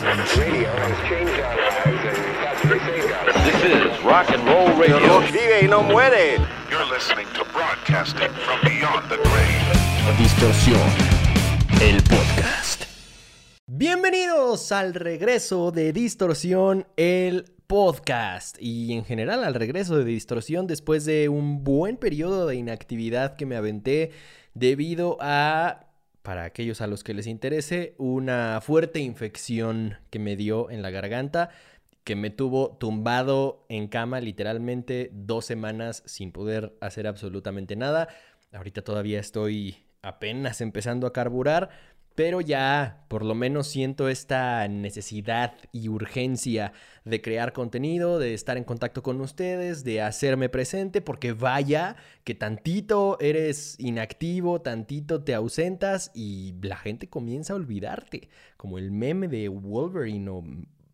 This is rock and roll radio. Vive y no muere. You're listening to broadcasting from beyond the grave. Distorsión, el podcast. Bienvenidos al regreso de Distorsión, el podcast. Y en general al regreso de Distorsión después de un buen periodo de inactividad que me aventé debido a, para aquellos a los que les interese, una fuerte infección que me dio en la garganta que me tuvo tumbado en cama literalmente dos semanas sin poder hacer absolutamente nada. Ahorita todavía estoy apenas empezando a carburar, pero ya por lo menos siento esta necesidad y urgencia de crear contenido, de estar en contacto con ustedes, de hacerme presente, porque vaya que tantito eres inactivo, tantito te ausentas y la gente comienza a olvidarte, como el meme de Wolverine o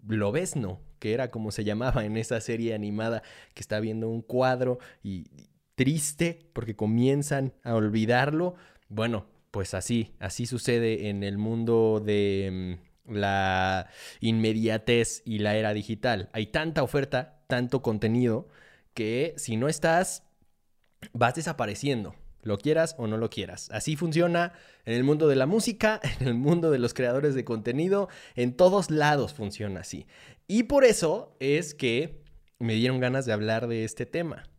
Lobesno, que era como se llamaba en esa serie animada que está viendo un cuadro y triste porque comienzan a olvidarlo. Bueno, pues así, así sucede en el mundo de mm, la inmediatez y la era digital. Hay tanta oferta, tanto contenido, que si no estás, vas desapareciendo lo quieras o no lo quieras. Así funciona en el mundo de la música, en el mundo de los creadores de contenido, en todos lados funciona así. Y por eso es que me dieron ganas de hablar de este tema.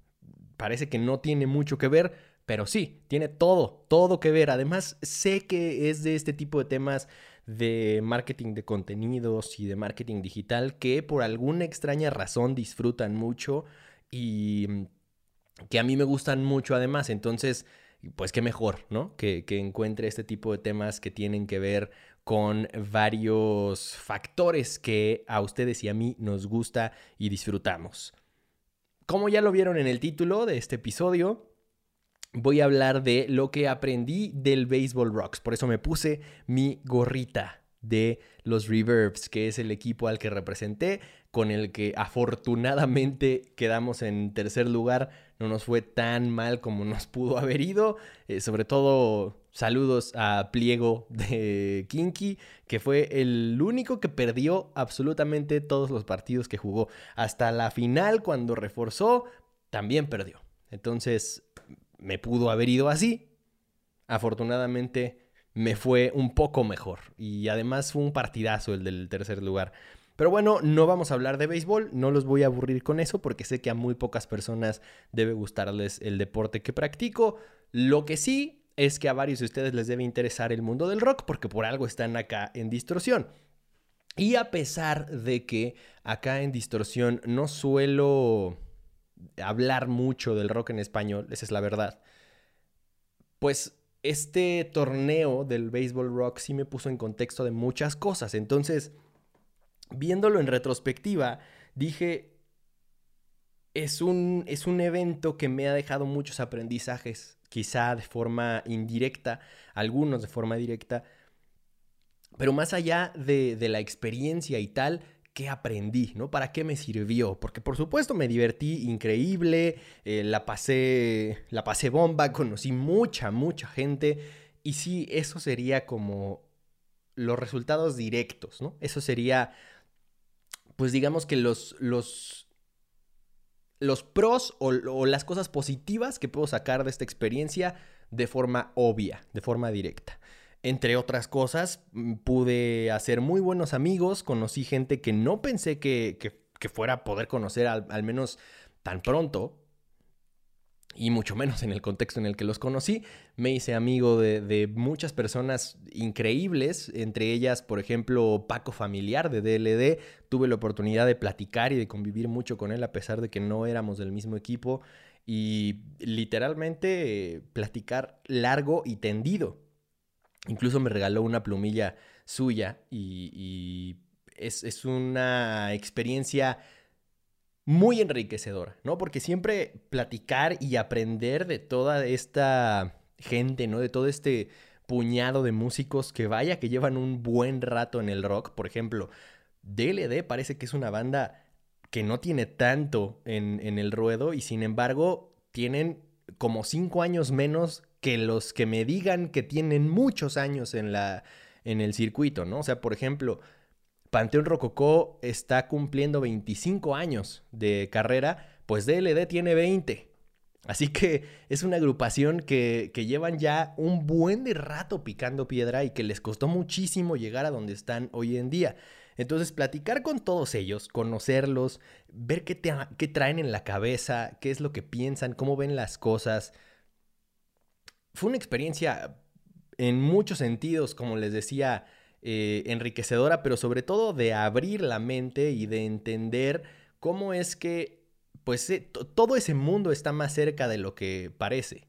Parece que no tiene mucho que ver, pero sí, tiene todo, todo que ver. Además, sé que es de este tipo de temas de marketing de contenidos y de marketing digital que por alguna extraña razón disfrutan mucho y que a mí me gustan mucho además. Entonces, pues qué mejor, ¿no? Que, que, encuentre este tipo de temas que tienen que ver con varios factores que a ustedes y a mí nos gusta y disfrutamos. Como ya lo vieron en el título de este episodio, voy a hablar de lo que aprendí del Baseball Rocks. Por eso me puse mi gorrita de los Reverbs, que es el equipo al que representé, con el que afortunadamente quedamos en tercer lugar. No nos fue tan mal como nos pudo haber ido. Eh, sobre todo saludos a Pliego de Kinky, que fue el único que perdió absolutamente todos los partidos que jugó. Hasta la final, cuando reforzó, también perdió. Entonces, me pudo haber ido así. Afortunadamente me fue un poco mejor. Y además fue un partidazo el del tercer lugar. Pero bueno, no vamos a hablar de béisbol, no los voy a aburrir con eso porque sé que a muy pocas personas debe gustarles el deporte que practico. Lo que sí es que a varios de ustedes les debe interesar el mundo del rock porque por algo están acá en distorsión. Y a pesar de que acá en distorsión no suelo hablar mucho del rock en español, esa es la verdad, pues este torneo del Baseball Rock sí me puso en contexto de muchas cosas. Entonces, viéndolo en retrospectiva, dije, es un, es un evento que me ha dejado muchos aprendizajes, quizá de forma indirecta, algunos de forma directa, pero más allá de, de la experiencia y tal, qué aprendí, ¿no? ¿Para qué me sirvió? Porque por supuesto me divertí increíble, eh, la, pasé, la pasé bomba, conocí mucha, mucha gente. Y sí, eso sería como los resultados directos, ¿no? Eso sería, pues digamos que los, los, los pros o, o las cosas positivas que puedo sacar de esta experiencia de forma obvia, de forma directa. Entre otras cosas, mm, pude hacer muy buenos amigos, conocí gente que no pensé que, fuera a poder conocer al, menos tan pronto, y mucho menos en el contexto en el que los conocí. Me hice amigo de, muchas personas increíbles, entre ellas, por ejemplo, Paco Familiar de DLD. Tuve la oportunidad de platicar y de convivir mucho con él a pesar de que no éramos del mismo equipo y literalmente eh, platicar largo y tendido. Incluso me regaló una plumilla suya y, es, una experiencia muy enriquecedora, ¿no? Porque siempre platicar y aprender de toda esta gente, ¿no? De todo este puñado de músicos que vaya, que llevan un buen rato en el rock. Por ejemplo, DLD parece que es una banda que no tiene tanto en, en el ruedo y sin embargo tienen como cinco años menos que los que me digan que tienen muchos años en, la, en el circuito, ¿no? O sea, por ejemplo, Panteón Rococó está cumpliendo 25 años de carrera, pues DLD tiene 20. Así que es una agrupación que, que, llevan ya un buen de rato picando piedra y que les costó muchísimo llegar a donde están hoy en día. Entonces, platicar con todos ellos, conocerlos, ver qué, te, qué traen en la cabeza, qué es lo que piensan, cómo ven las cosas. Fue una experiencia en muchos sentidos, como les decía, eh, enriquecedora, pero sobre todo de abrir la mente y de entender cómo es que pues eh, todo ese mundo está más cerca de lo que parece.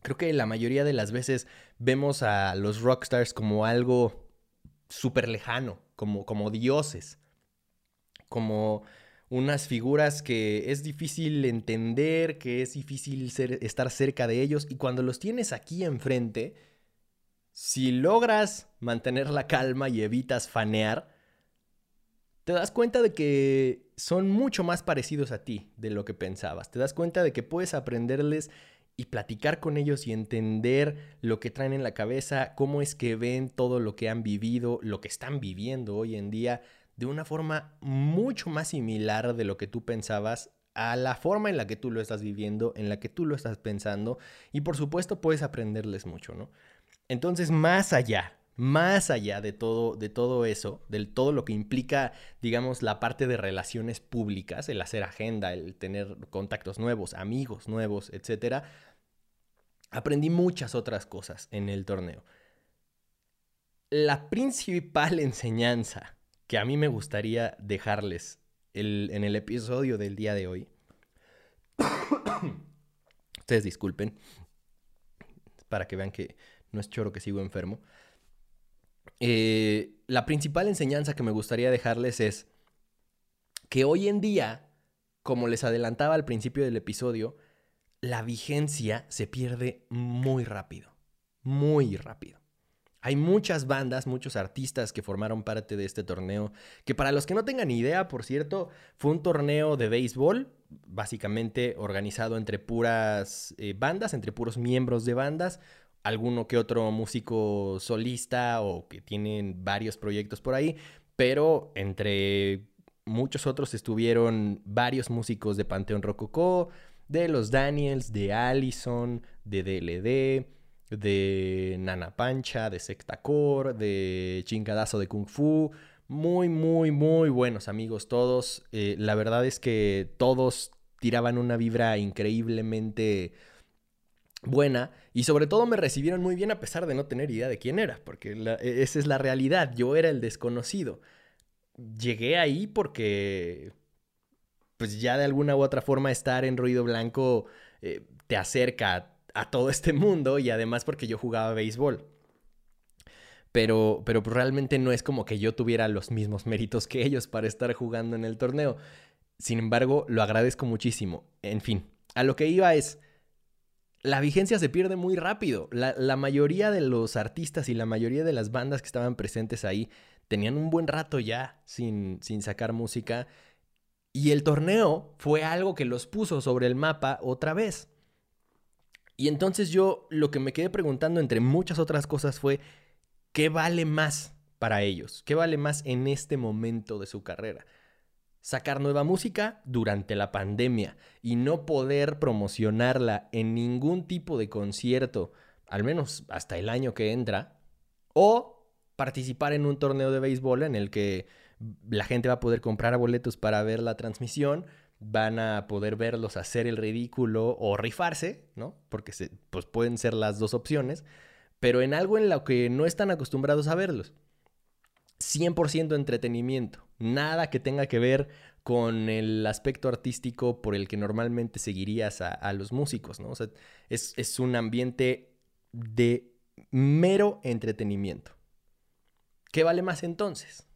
Creo que la mayoría de las veces vemos a los rockstars como algo súper lejano, como, como dioses, como unas figuras que es difícil entender, que es difícil estar cerca de ellos, y cuando los tienes aquí enfrente, si logras mantener la calma y evitas fanear, te das cuenta de que son mucho más parecidos a ti de lo que pensabas. Te das cuenta de que puedes aprenderles y platicar con ellos y entender lo que traen en la cabeza, cómo es que ven todo lo que han vivido, lo que están viviendo hoy en día, de una forma mucho más similar de lo que tú pensabas a la forma en la que tú lo estás viviendo, en la que tú lo estás pensando, y por supuesto puedes aprenderles mucho, ¿no? Entonces, más allá, más allá de todo, de todo eso, de todo lo que implica, digamos, la parte de relaciones públicas, el hacer agenda, el tener contactos nuevos, amigos nuevos, etc., aprendí muchas otras cosas en el torneo. La principal enseñanza que a mí me gustaría dejarles en el episodio del día de hoy, ustedes disculpen, para que vean que no es choro que sigo enfermo. Eh, la principal enseñanza que me gustaría dejarles es que hoy en día, como les adelantaba al principio del episodio, la vigencia se pierde muy rápido, muy rápido. Hay muchas bandas, muchos artistas que formaron parte de este torneo, que para los que no tengan idea, por cierto, fue un torneo de béisbol, básicamente organizado entre puras eh, bandas, entre puros miembros de bandas, alguno que otro músico solista o que tienen varios proyectos por ahí, pero entre muchos otros estuvieron varios músicos de Panteón Rococó, de los Daniels, de Allison, de DLD, de Nana Pancha, de Sectacor, de Chingadazo de Kung Fu. Muy, muy, muy buenos amigos todos. Eh, la verdad es que todos tiraban una vibra increíblemente buena y sobre todo me recibieron muy bien a pesar de no tener idea de quién era, porque e, esa es la realidad, yo era el desconocido. Llegué ahí porque pues ya de alguna u otra forma estar en ruido blanco eh, te acerca a, todo este mundo y además porque yo jugaba béisbol. Pero, pero realmente no es como que yo tuviera los mismos méritos que ellos para estar jugando en el torneo. Sin embargo, lo agradezco muchísimo. En fin, a lo que iba es, la vigencia se pierde muy rápido. La, mayoría de los artistas y la mayoría de las bandas que estaban presentes ahí tenían un buen rato ya sin, sin sacar música. Y el torneo fue algo que los puso sobre el mapa otra vez. Y entonces yo lo que me quedé preguntando entre muchas otras cosas fue, ¿qué vale más para ellos? ¿Qué vale más en este momento de su carrera? sacar nueva música durante la pandemia y no poder promocionarla en ningún tipo de concierto, al menos hasta el año que entra, o participar en un torneo de béisbol en el que la gente va a poder comprar boletos para ver la transmisión, van a poder verlos hacer el ridículo o rifarse, ¿no? Porque se, pues pueden ser las dos opciones, pero en algo en lo que no están acostumbrados a verlos. 100% entretenimiento, nada que tenga que ver con el aspecto artístico por el que normalmente seguirías a, los músicos, ¿no? O sea, es, es un ambiente de mero entretenimiento. ¿Qué vale más entonces?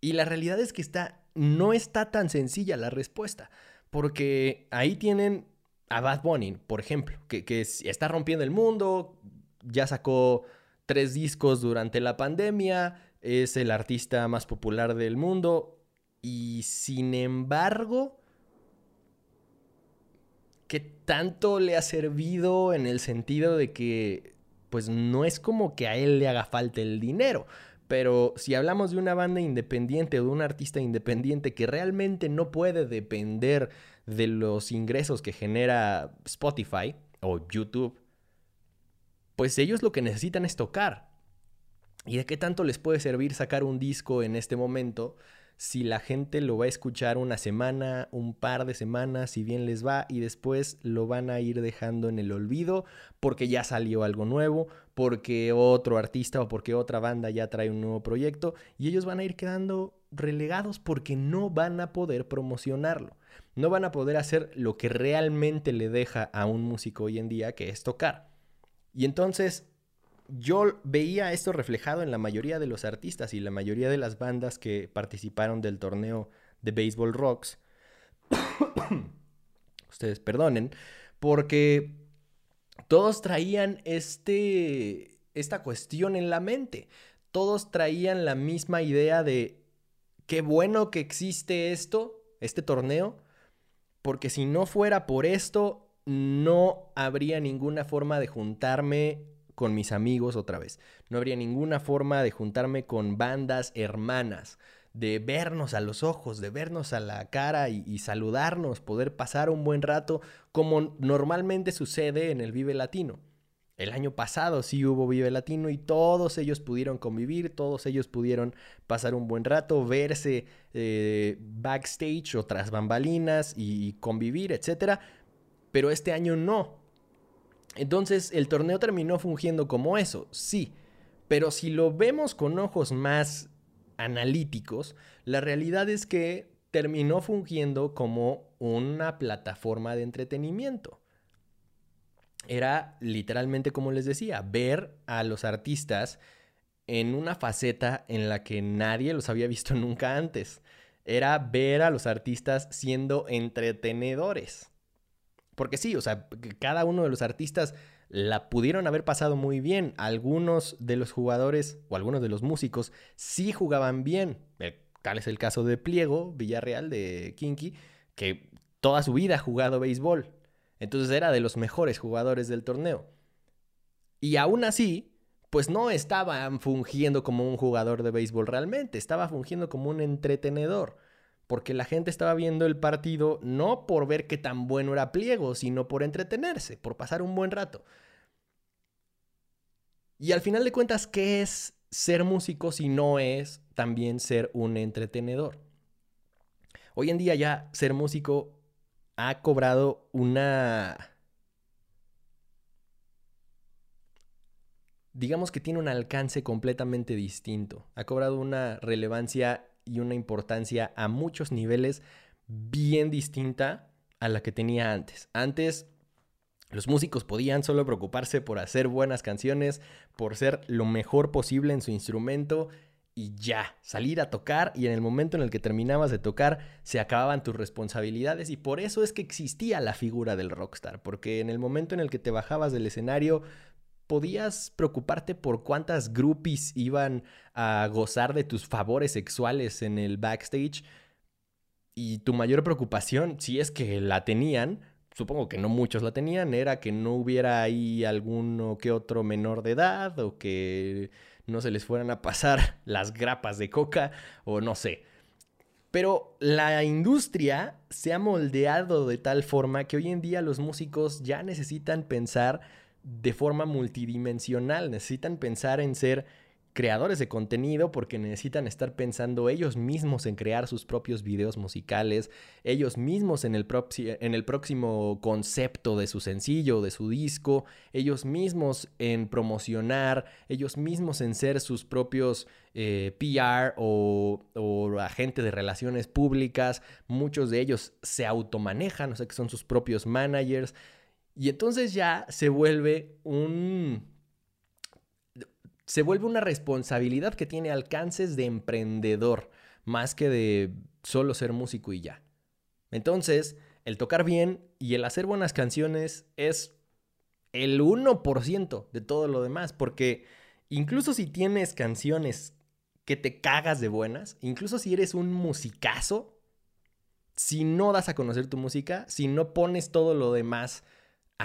Y la realidad es que está, no está tan sencilla la respuesta, porque ahí tienen a Bad Bunny, por ejemplo, que, que está rompiendo el mundo, ya sacó tres discos durante la pandemia, es el artista más popular del mundo y sin embargo, ¿qué tanto le ha servido en el sentido de que pues no es como que a él le haga falta el dinero? Pero si hablamos de una banda independiente o de un artista independiente que realmente no puede depender de los ingresos que genera Spotify o YouTube, pues ellos lo que necesitan es tocar. ¿Y de qué tanto les puede servir sacar un disco en este momento si la gente lo va a escuchar una semana, un par de semanas, si bien les va, y después lo van a ir dejando en el olvido porque ya salió algo nuevo, porque otro artista o porque otra banda ya trae un nuevo proyecto, y ellos van a ir quedando relegados porque no van a poder promocionarlo, no van a poder hacer lo que realmente le deja a un músico hoy en día, que es tocar. Y entonces yo veía esto reflejado en la mayoría de los artistas y la mayoría de las bandas que participaron del torneo de Baseball Rocks. Ustedes perdonen, porque todos traían este, esta cuestión en la mente. Todos traían la misma idea de qué bueno que existe esto, este torneo, porque si no fuera por esto, no habría ninguna forma de juntarme con mis amigos otra vez. No habría ninguna forma de juntarme con bandas hermanas, de vernos a los ojos, de vernos a la cara y, saludarnos, poder pasar un buen rato como normalmente sucede en el Vive Latino. El año pasado sí hubo Vive Latino y todos ellos pudieron convivir, todos ellos pudieron pasar un buen rato, verse eh, backstage o tras bambalinas y convivir, etc. Pero este año no. Entonces el torneo terminó fungiendo como eso, sí, pero si lo vemos con ojos más analíticos, la realidad es que terminó fungiendo como una plataforma de entretenimiento. Era literalmente como les decía, ver a los artistas en una faceta en la que nadie los había visto nunca antes. Era ver a los artistas siendo entretenedores. Porque sí, o sea, cada uno de los artistas la pudieron haber pasado muy bien. Algunos de los jugadores o algunos de los músicos sí jugaban bien. Tal es el caso de Pliego, Villarreal, de Kinky, que toda su vida ha jugado béisbol. Entonces era de los mejores jugadores del torneo. Y aún así, pues no estaban fungiendo como un jugador de béisbol realmente, estaba fungiendo como un entretenedor porque la gente estaba viendo el partido no por ver qué tan bueno era Pliego, sino por entretenerse, por pasar un buen rato. Y al final de cuentas, ¿qué es ser músico si no es también ser un entretenedor? Hoy en día ya ser músico ha cobrado una... digamos que tiene un alcance completamente distinto, ha cobrado una relevancia y una importancia a muchos niveles bien distinta a la que tenía antes. Antes los músicos podían solo preocuparse por hacer buenas canciones, por ser lo mejor posible en su instrumento y ya, salir a tocar y en el momento en el que terminabas de tocar se acababan tus responsabilidades y por eso es que existía la figura del rockstar, porque en el momento en el que te bajabas del escenario podías preocuparte por cuántas groupies iban a gozar de tus favores sexuales en el backstage. Y tu mayor preocupación, si es que la tenían, supongo que no muchos la tenían, era que no hubiera ahí alguno que otro menor de edad o que no se les fueran a pasar las grapas de coca o no sé. Pero la industria se ha moldeado de tal forma que hoy en día los músicos ya necesitan pensar de forma multidimensional. Necesitan pensar en ser creadores de contenido porque necesitan estar pensando ellos mismos en crear sus propios videos musicales, ellos mismos en el, en el próximo concepto de su sencillo, de su disco, ellos mismos en promocionar, ellos mismos en ser sus propios eh, PR o, o agentes de relaciones públicas, muchos de ellos se automanejan, o sea que son sus propios managers. Y entonces ya se vuelve un... Se vuelve una responsabilidad que tiene alcances de emprendedor, más que de solo ser músico y ya. Entonces, el tocar bien y el hacer buenas canciones es el 1% de todo lo demás, porque incluso si tienes canciones que te cagas de buenas, incluso si eres un musicazo, si no das a conocer tu música, si no pones todo lo demás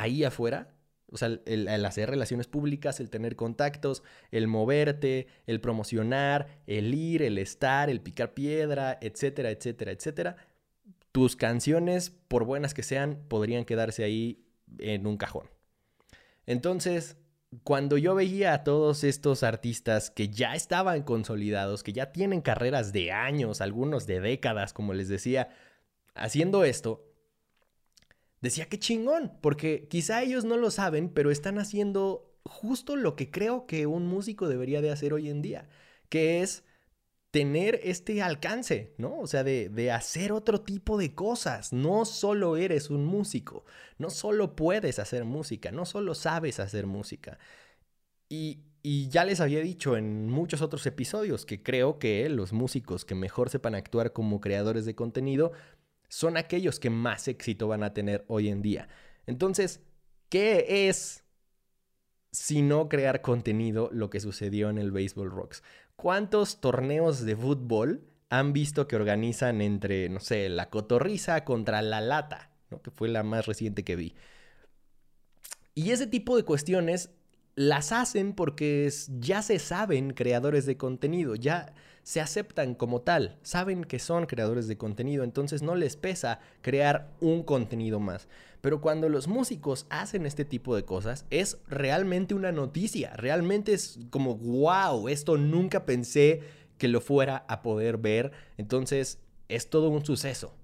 ahí afuera, O sea, el, hacer relaciones públicas, el tener contactos, el moverte, el promocionar, el ir, el estar, el picar piedra, etcétera, etcétera, etcétera. Tus canciones, por buenas que sean, podrían quedarse ahí en un cajón. Entonces, cuando yo veía a todos estos artistas que ya estaban consolidados, que ya tienen carreras de años, algunos de décadas, como les decía, haciendo esto, decía que chingón, porque quizá ellos no lo saben, pero están haciendo justo lo que creo que un músico debería de hacer hoy en día, que es tener este alcance, ¿no? O sea, de, de, hacer otro tipo de cosas. No solo eres un músico, no solo puedes hacer música, no solo sabes hacer música. Y, y ya les había dicho en muchos otros episodios que creo que los músicos que mejor sepan actuar como creadores de contenido son aquellos que más éxito van a tener hoy en día. Entonces, ¿qué es si no crear contenido lo que sucedió en el Baseball Rocks? ¿Cuántos torneos de fútbol han visto que organizan entre, no sé, la cotorriza contra la lata, que fue la más reciente que vi? Y ese tipo de cuestiones las hacen porque ya se saben creadores de contenido, ya se aceptan como tal, saben que son creadores de contenido, entonces no les pesa crear un contenido más. Pero cuando los músicos hacen este tipo de cosas, es realmente una noticia, realmente es como, wow, esto nunca pensé que lo fuera a poder ver, entonces es todo un suceso.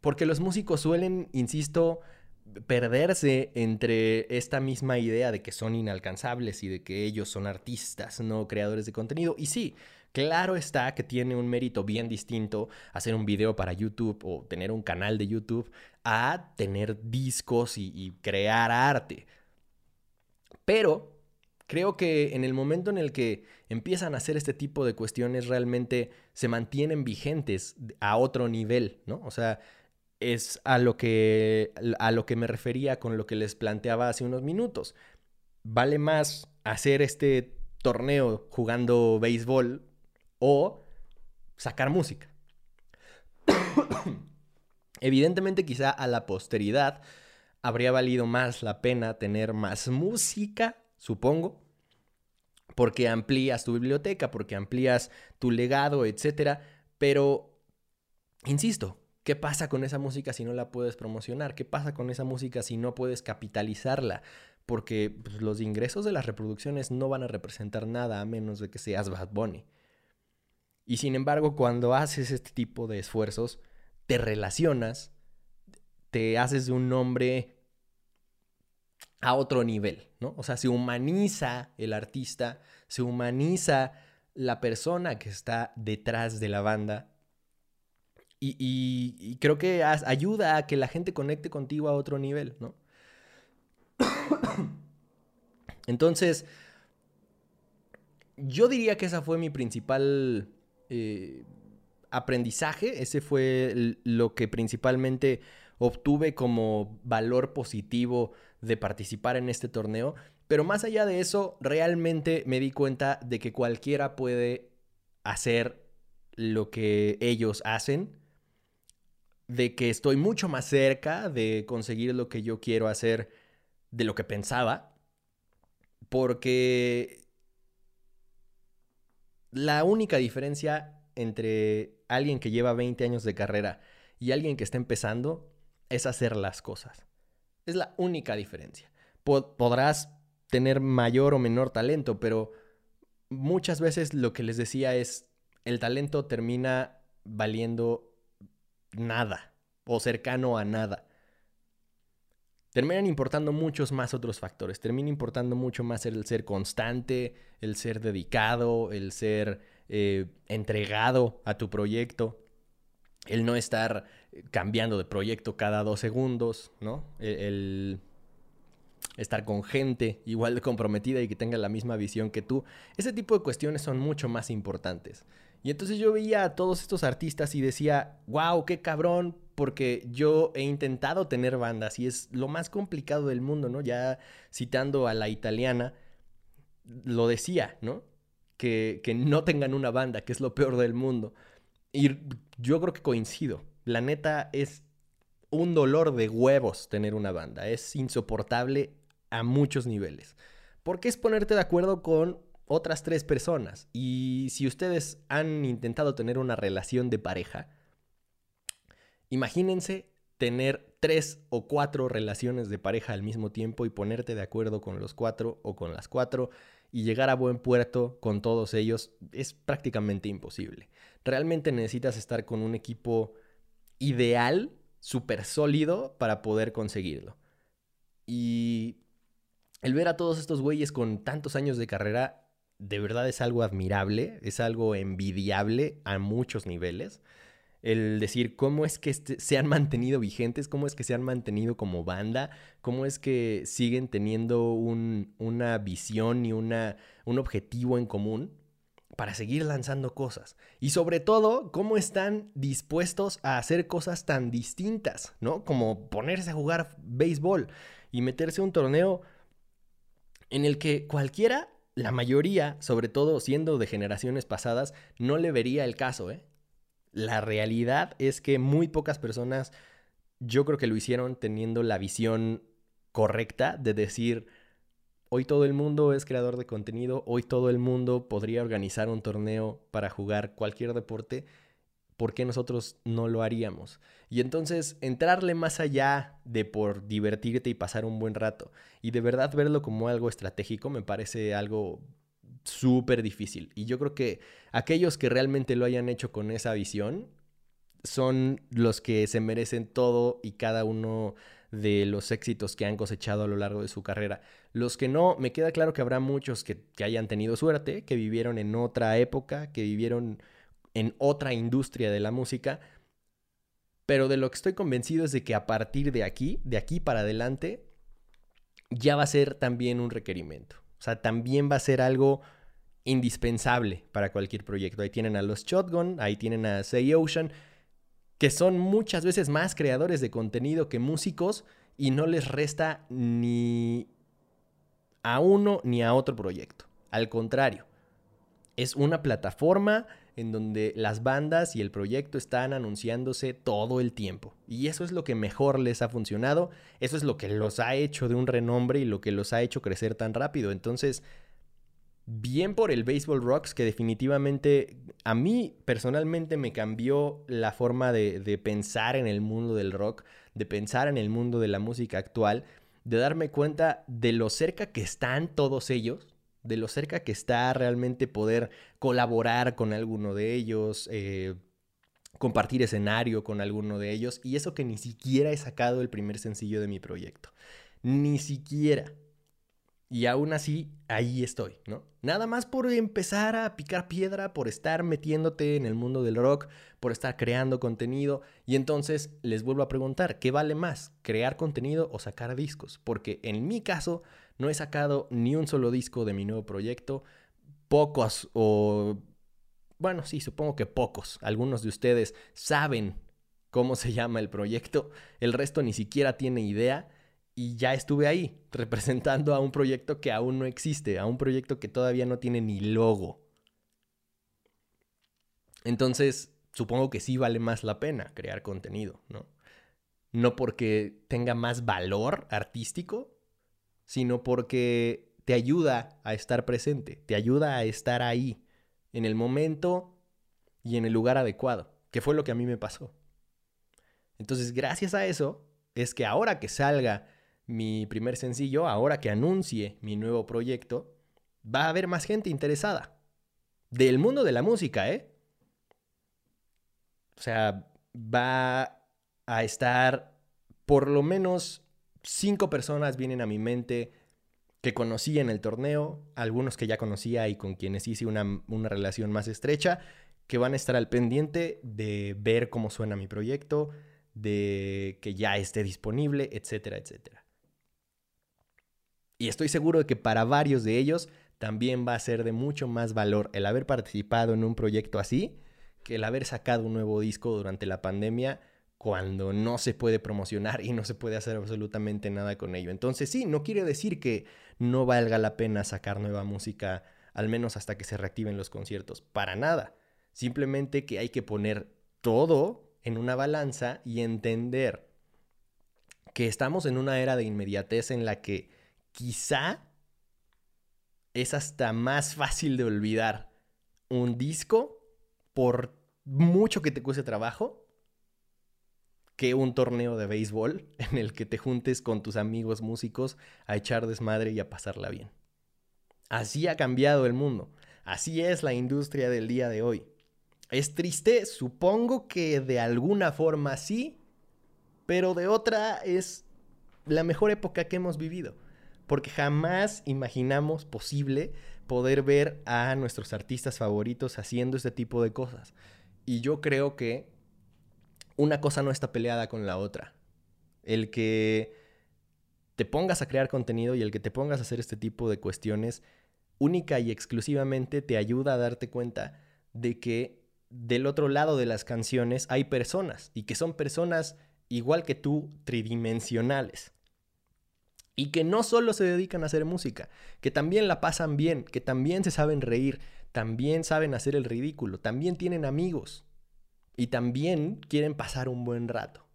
Porque los músicos suelen, insisto, perderse entre esta misma idea de que son inalcanzables y de que ellos son artistas, no creadores de contenido. Y sí, claro está que tiene un mérito bien distinto hacer un video para YouTube o tener un canal de YouTube a tener discos y, crear arte. Pero creo que en el momento en el que empiezan a hacer este tipo de cuestiones realmente se mantienen vigentes a otro nivel, ¿no? O sea, es a lo que a lo que me refería con lo que les planteaba hace unos minutos. Vale más hacer este torneo jugando béisbol o sacar música. Evidentemente quizá a la posteridad habría valido más la pena tener más música, supongo, porque amplías tu biblioteca, porque amplías tu legado, etc. Pero, insisto, ¿qué pasa con esa música si no la puedes promocionar? ¿Qué pasa con esa música si no puedes capitalizarla? Porque pues, los ingresos de las reproducciones no van a representar nada a menos de que seas Bad Bunny. Y sin embargo, cuando haces este tipo de esfuerzos, te relacionas, te haces de un nombre a otro nivel, ¿no? O sea, se humaniza el artista, se humaniza la persona que está detrás de la banda. Y, creo que ayuda a que la gente conecte contigo a otro nivel, ¿no? Entonces, yo diría que esa fue mi principal eh, aprendizaje, ese fue lo que principalmente obtuve como valor positivo de participar en este torneo. Pero más allá de eso, realmente me di cuenta de que cualquiera puede hacer lo que ellos hacen, de que estoy mucho más cerca de conseguir lo que yo quiero hacer de lo que pensaba, porque la única diferencia entre alguien que lleva 20 años de carrera y alguien que está empezando es hacer las cosas. Es la única diferencia. podrás tener mayor o menor talento, pero muchas veces lo que les decía es, el talento termina valiendo nada o cercano a nada. Terminan importando muchos más otros factores. Termina importando mucho más el ser constante, el ser dedicado, el ser eh, entregado a tu proyecto, el no estar cambiando de proyecto cada dos segundos, ¿no? E-, el, estar con gente igual de comprometida y que tenga la misma visión que tú. Ese tipo de cuestiones son mucho más importantes. Y entonces yo veía a todos estos artistas y decía, wow, qué cabrón, porque yo he intentado tener bandas y es lo más complicado del mundo, ¿no? Ya citando a la italiana, lo decía, ¿no? que, no tengan una banda, que es lo peor del mundo. Y yo creo que coincido. La neta es un dolor de huevos tener una banda. Es insoportable a muchos niveles. Porque es ponerte de acuerdo con otras tres personas. Y si ustedes han intentado tener una relación de pareja, imagínense tener tres o cuatro relaciones de pareja al mismo tiempo y ponerte de acuerdo con los cuatro o con las cuatro y llegar a buen puerto con todos ellos es prácticamente imposible. Realmente necesitas estar con un equipo ideal, súper sólido para poder conseguirlo. Y el ver a todos estos güeyes con tantos años de carrera, de verdad es algo admirable, es algo envidiable a muchos niveles el decir cómo es que este, se han mantenido vigentes, cómo es que se han mantenido como banda, cómo es que siguen teniendo una visión y un objetivo en común para seguir lanzando cosas. Y sobre todo, cómo están dispuestos a hacer cosas tan distintas, ¿no? Como ponerse a jugar béisbol y meterse a un torneo en el que cualquiera, la mayoría, sobre todo siendo de generaciones pasadas, no le vería el caso, ¿eh? La realidad es que muy pocas personas, yo creo que lo hicieron teniendo la visión correcta de decir, hoy todo el mundo es creador de contenido, hoy todo el mundo podría organizar un torneo para jugar cualquier deporte, ¿por qué nosotros no lo haríamos? Y entonces entrarle más allá de por divertirte y pasar un buen rato y de verdad verlo como algo estratégico me parece algo súper difícil. Y yo creo que aquellos que realmente lo hayan hecho con esa visión son los que se merecen todo y cada uno de los éxitos que han cosechado a lo largo de su carrera. Los que no, me queda claro que habrá muchos que, que hayan tenido suerte, que vivieron en otra época, que vivieron en otra industria de la música, pero de lo que estoy convencido es de que a partir de aquí, de aquí para adelante, ya va a ser también un requerimiento. O sea, también va a ser algo indispensable para cualquier proyecto. Ahí tienen a los Shotgun, ahí tienen a Say Ocean, que son muchas veces más creadores de contenido que músicos y no les resta ni a uno ni a otro proyecto. Al contrario, es una plataforma en donde las bandas y el proyecto están anunciándose todo el tiempo. Y eso es lo que mejor les ha funcionado, eso es lo que los ha hecho de un renombre y lo que los ha hecho crecer tan rápido. Entonces, bien por el Baseball Rocks, que definitivamente a mí personalmente me cambió la forma de, de pensar en el mundo del rock, de pensar en el mundo de la música actual, de darme cuenta de lo cerca que están todos ellos de lo cerca que está realmente poder colaborar con alguno de ellos, eh, compartir escenario con alguno de ellos, y eso que ni siquiera he sacado el primer sencillo de mi proyecto. Ni siquiera. Y aún así, ahí estoy, ¿no? Nada más por empezar a picar piedra, por estar metiéndote en el mundo del rock, por estar creando contenido. Y entonces les vuelvo a preguntar, ¿qué vale más? ¿Crear contenido o sacar discos? Porque en mi caso, no he sacado ni un solo disco de mi nuevo proyecto. Pocos o... Bueno, sí, supongo que pocos. Algunos de ustedes saben cómo se llama el proyecto. El resto ni siquiera tiene idea. Y ya estuve ahí, representando a un proyecto que aún no existe, a un proyecto que todavía no tiene ni logo. Entonces, supongo que sí vale más la pena crear contenido, ¿no? No porque tenga más valor artístico, sino porque te ayuda a estar presente, te ayuda a estar ahí, en el momento y en el lugar adecuado, que fue lo que a mí me pasó. Entonces, gracias a eso, es que ahora que salga mi primer sencillo, ahora que anuncie mi nuevo proyecto, va a haber más gente interesada. Del mundo de la música, ¿eh? O sea, va a estar por lo menos cinco personas vienen a mi mente que conocí en el torneo, algunos que ya conocía y con quienes hice una, relación más estrecha, que van a estar al pendiente de ver cómo suena mi proyecto, de que ya esté disponible, etcétera, etcétera. Y estoy seguro de que para varios de ellos también va a ser de mucho más valor el haber participado en un proyecto así que el haber sacado un nuevo disco durante la pandemia cuando no se puede promocionar y no se puede hacer absolutamente nada con ello. Entonces sí, no quiere decir que no valga la pena sacar nueva música, al menos hasta que se reactiven los conciertos. Para nada. Simplemente que hay que poner todo en una balanza y entender que estamos en una era de inmediatez en la que quizá es hasta más fácil de olvidar un disco por mucho que te cueste trabajo que un torneo de béisbol en el que te juntes con tus amigos músicos a echar desmadre y a pasarla bien. Así ha cambiado el mundo. Así es la industria del día de hoy. ¿Es triste? Supongo que de alguna forma sí, pero de otra es la mejor época que hemos vivido, porque jamás imaginamos posible poder ver a nuestros artistas favoritos haciendo este tipo de cosas. Y yo creo que una cosa no está peleada con la otra. El que te pongas a crear contenido y el que te pongas a hacer este tipo de cuestiones única y exclusivamente te ayuda a darte cuenta de que del otro lado de las canciones hay personas y que son personas igual que tú, tridimensionales. Y que no solo se dedican a hacer música, que también la pasan bien, que también se saben reír, también saben hacer el ridículo, también tienen amigos y también quieren pasar un buen rato.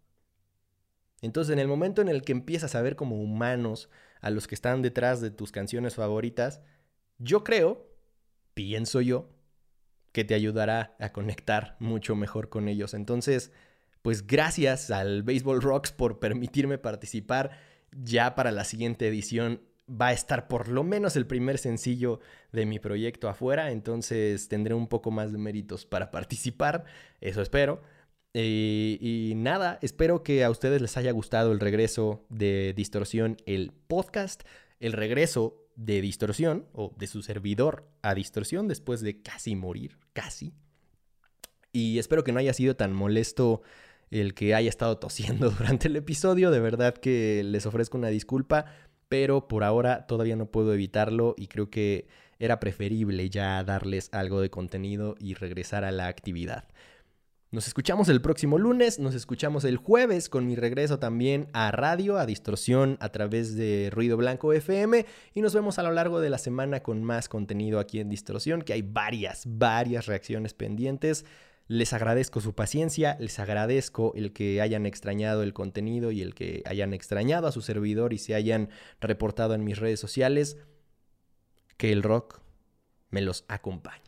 Entonces, en el momento en el que empiezas a ver como humanos a los que están detrás de tus canciones favoritas, yo creo, pienso yo, que te ayudará a conectar mucho mejor con ellos. Entonces, pues gracias al Baseball Rocks por permitirme participar. Ya para la siguiente edición va a estar por lo menos el primer sencillo de mi proyecto afuera, entonces tendré un poco más de méritos para participar, eso espero. Eh, y nada, espero que a ustedes les haya gustado el regreso de Distorsión, el podcast, el regreso de Distorsión o de su servidor a Distorsión después de casi morir, casi. Y espero que no haya sido tan molesto el que haya estado tosiendo durante el episodio. De verdad que les ofrezco una disculpa, pero por ahora todavía no puedo evitarlo y creo que era preferible ya darles algo de contenido y regresar a la actividad. Nos escuchamos el próximo lunes, nos escuchamos el jueves con mi regreso también a radio, a distorsión a través de Ruido Blanco FM y nos vemos a lo largo de la semana con más contenido aquí en Distorsión, que hay varias, varias reacciones pendientes. Les agradezco su paciencia, les agradezco el que hayan extrañado el contenido y el que hayan extrañado a su servidor y se hayan reportado en mis redes sociales. Que el rock me los acompañe.